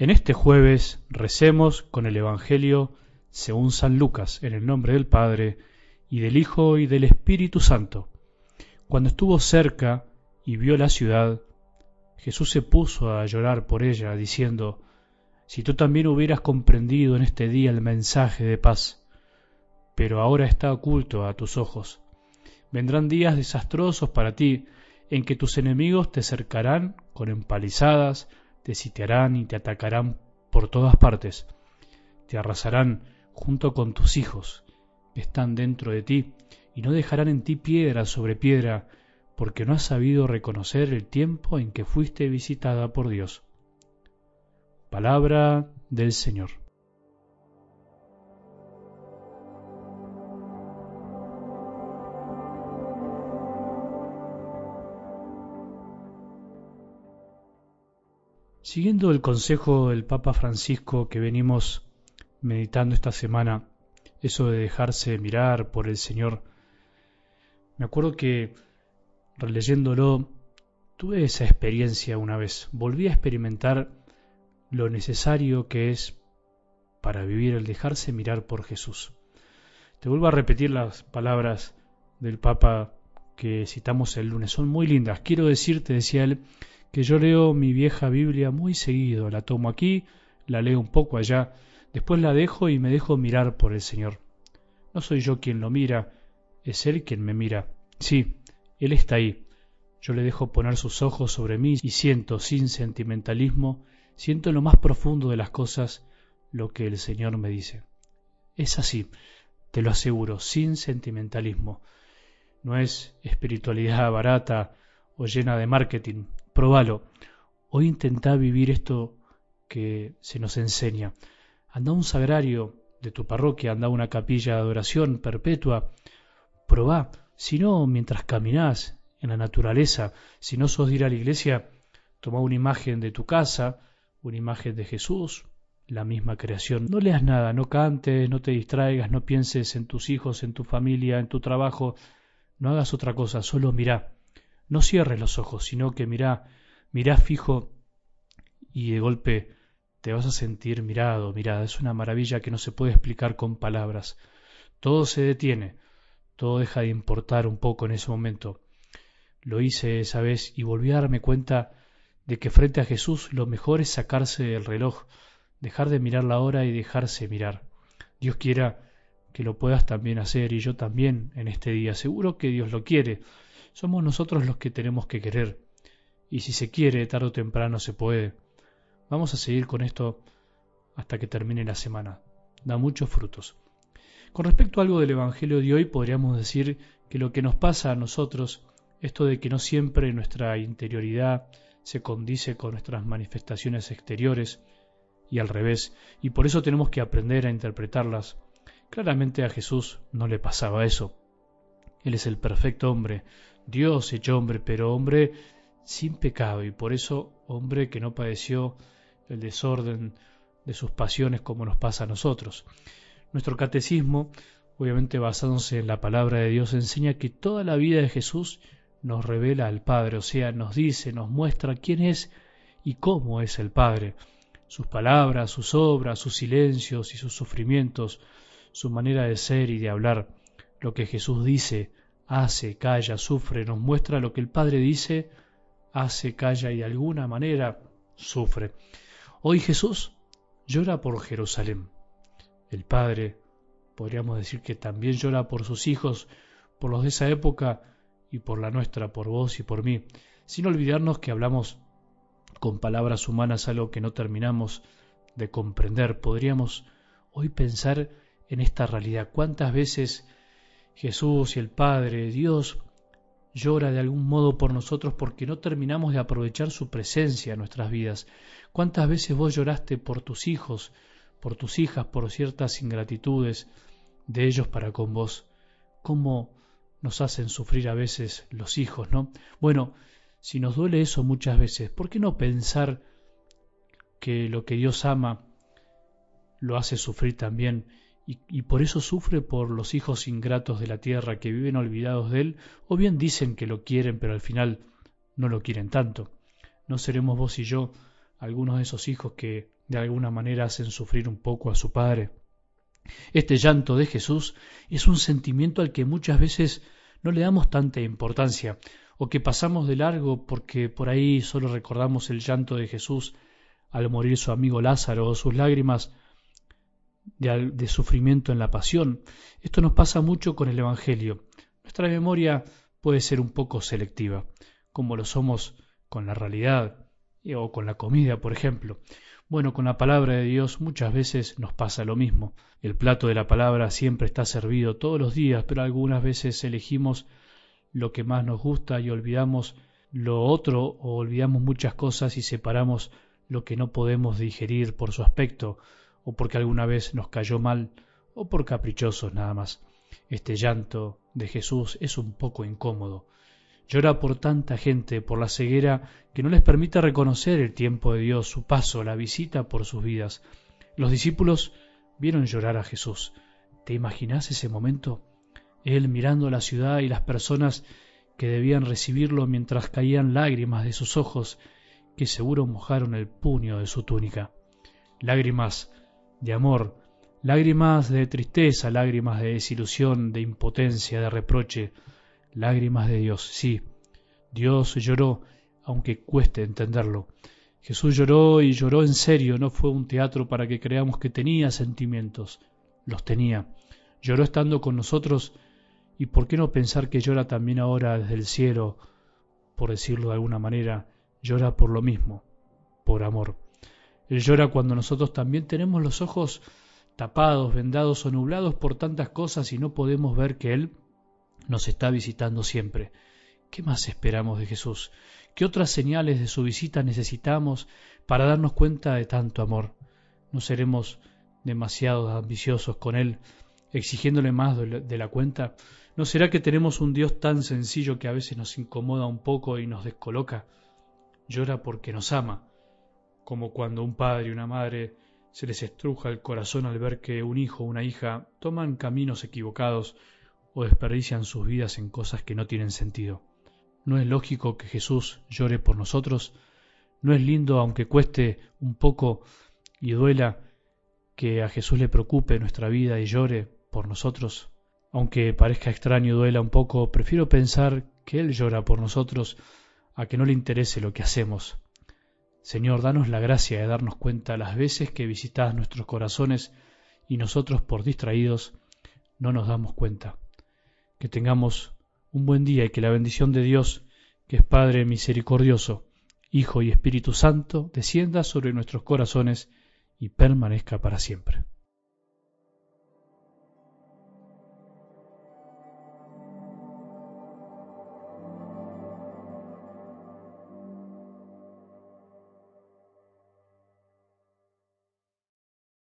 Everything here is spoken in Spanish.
En este jueves recemos con el Evangelio según San Lucas, en el nombre del Padre, y del Hijo, y del Espíritu Santo. Cuando estuvo cerca y vio la ciudad, Jesús se puso a llorar por ella, diciendo, Si tú también hubieras comprendido en este día el mensaje de paz, pero ahora está oculto a tus ojos. Vendrán días desastrosos para ti, en que tus enemigos te cercarán con empalizadas, te sitiarán y te atacarán por todas partes. Te arrasarán junto con tus hijos, están dentro de ti, y no dejarán en ti piedra sobre piedra, porque no has sabido reconocer el tiempo en que fuiste visitada por Dios. Palabra del Señor. Siguiendo el consejo del Papa Francisco que venimos meditando esta semana, eso de dejarse mirar por el Señor, me acuerdo que releyéndolo tuve esa experiencia una vez, volví a experimentar lo necesario que es para vivir el dejarse mirar por Jesús. Te vuelvo a repetir las palabras del Papa que citamos el lunes, son muy lindas. Quiero decirte, decía él, que yo leo mi vieja Biblia muy seguido, la tomo aquí, la leo un poco allá, después la dejo y me dejo mirar por el Señor. No soy yo quien lo mira, es Él quien me mira. Sí, Él está ahí. Yo le dejo poner sus ojos sobre mí y siento, sin sentimentalismo, siento en lo más profundo de las cosas lo que el Señor me dice. Es así, te lo aseguro, sin sentimentalismo. No es espiritualidad barata o llena de marketing, probalo. Hoy intentá vivir esto que se nos enseña. Anda a un sagrario de tu parroquia, anda a una capilla de adoración perpetua. Probá, si no, mientras caminás en la naturaleza, si no sos de ir a la iglesia, toma una imagen de tu casa, una imagen de Jesús, la misma creación. No leas nada, no cantes, no te distraigas, no pienses en tus hijos, en tu familia, en tu trabajo, no hagas otra cosa, solo mirá. No cierres los ojos, sino que mirá, mirá fijo y de golpe te vas a sentir mirado, mirada. Es una maravilla que no se puede explicar con palabras. Todo se detiene, todo deja de importar un poco en ese momento. Lo hice esa vez y volví a darme cuenta de que frente a Jesús lo mejor es sacarse el reloj, dejar de mirar la hora y dejarse mirar. Dios quiera que lo puedas también hacer y yo también en este día. Seguro que Dios lo quiere somos nosotros los que tenemos que querer. Y si se quiere, tarde o temprano se puede. Vamos a seguir con esto hasta que termine la semana. Da muchos frutos. Con respecto a algo del Evangelio de hoy, podríamos decir que lo que nos pasa a nosotros, esto de que no siempre nuestra interioridad se condice con nuestras manifestaciones exteriores, y al revés, y por eso tenemos que aprender a interpretarlas. Claramente a Jesús no le pasaba eso. Él es el perfecto hombre, Dios hecho hombre, pero hombre sin pecado y por eso hombre que no padeció el desorden de sus pasiones como nos pasa a nosotros. Nuestro catecismo, obviamente basándose en la palabra de Dios, enseña que toda la vida de Jesús nos revela al Padre, o sea, nos dice, nos muestra quién es y cómo es el Padre, sus palabras, sus obras, sus silencios y sus sufrimientos, su manera de ser y de hablar, lo que Jesús dice, hace, calla, sufre, nos muestra lo que el Padre dice, hace, calla y de alguna manera sufre. Hoy Jesús llora por Jerusalén. El Padre, podríamos decir que también llora por sus hijos, por los de esa época y por la nuestra, por vos y por mí, sin olvidarnos que hablamos con palabras humanas algo que no terminamos de comprender. Podríamos hoy pensar en esta realidad. ¿Cuántas veces Jesús y el Padre, Dios, llora de algún modo por nosotros porque no terminamos de aprovechar su presencia en nuestras vidas. ¿Cuántas veces vos lloraste por tus hijos, por tus hijas, por ciertas ingratitudes de ellos para con vos? ¿Cómo nos hacen sufrir a veces los hijos, no? Bueno, si nos duele eso muchas veces, ¿por qué no pensar que lo que Dios ama lo hace sufrir también y, por eso sufre por los hijos ingratos de la tierra que viven olvidados de él, o bien dicen que lo quieren pero al final no lo quieren tanto. ¿No seremos vos y yo algunos de esos hijos que de alguna manera hacen sufrir un poco a su Padre. Este llanto de Jesús es un sentimiento al que muchas veces no le damos tanta importancia, o que pasamos de largo porque por ahí solo recordamos el llanto de Jesús al morir su amigo Lázaro o sus lágrimas de, sufrimiento en la pasión. Esto nos pasa mucho con el Evangelio. Nuestra memoria puede ser un poco selectiva, como lo somos con la realidad o con la comida, por ejemplo. Bueno, con la palabra de Dios muchas veces nos pasa lo mismo. El plato de la palabra siempre está servido todos los días, pero algunas veces elegimos lo que más nos gusta y olvidamos lo otro o olvidamos muchas cosas y separamos lo que no podemos digerir por su aspecto o porque alguna vez nos cayó mal o por caprichosos nada más. Este llanto de Jesús es un poco incómodo. Llora por tanta gente, por la ceguera que no les permite reconocer el tiempo de Dios, su paso, la visita por sus vidas. Los discípulos vieron llorar a Jesús. ¿Te imaginas ese momento? Él mirando la ciudad y las personas que debían recibirlo mientras caían lágrimas de sus ojos, que seguro mojaron el puño de su túnica. Lágrimas de amor, lágrimas de tristeza, lágrimas de desilusión, de impotencia, de reproche, lágrimas de Dios. Sí, Dios lloró, aunque cueste entenderlo. Jesús lloró y lloró en serio, no fue un teatro para que creamos que tenía sentimientos, los tenía. Lloró estando con nosotros y por qué no pensar que llora también ahora desde el cielo, por decirlo de alguna manera, llora por lo mismo, por amor. Él llora cuando nosotros también tenemos los ojos tapados, vendados o nublados por tantas cosas y no podemos ver que Él nos está visitando siempre. ¿Qué más esperamos de Jesús? ¿Qué otras señales de su visita necesitamos para darnos cuenta de tanto amor? ¿No seremos demasiado ambiciosos con Él, exigiéndole más de la cuenta? ¿No será que tenemos un Dios tan sencillo que a veces nos incomoda un poco y nos descoloca? Llora porque nos ama, como cuando un padre y una madre se les estruja el corazón al ver que un hijo o una hija toman caminos equivocados o desperdician sus vidas en cosas que no tienen sentido. ¿No es lógico que Jesús llore por nosotros? ¿No es lindo, aunque cueste un poco y duela, que a Jesús le preocupe nuestra vida y llore por nosotros? Aunque parezca extraño y duela un poco, prefiero pensar que Él llora por nosotros a que no le interese lo que hacemos. Señor, danos la gracia de darnos cuenta las veces que visitas nuestros corazones y nosotros por distraídos no nos damos cuenta que tengamos un buen día y que la bendición de Dios, que es Padre misericordioso, Hijo y Espíritu Santo, descienda sobre nuestros corazones y permanezca para siempre.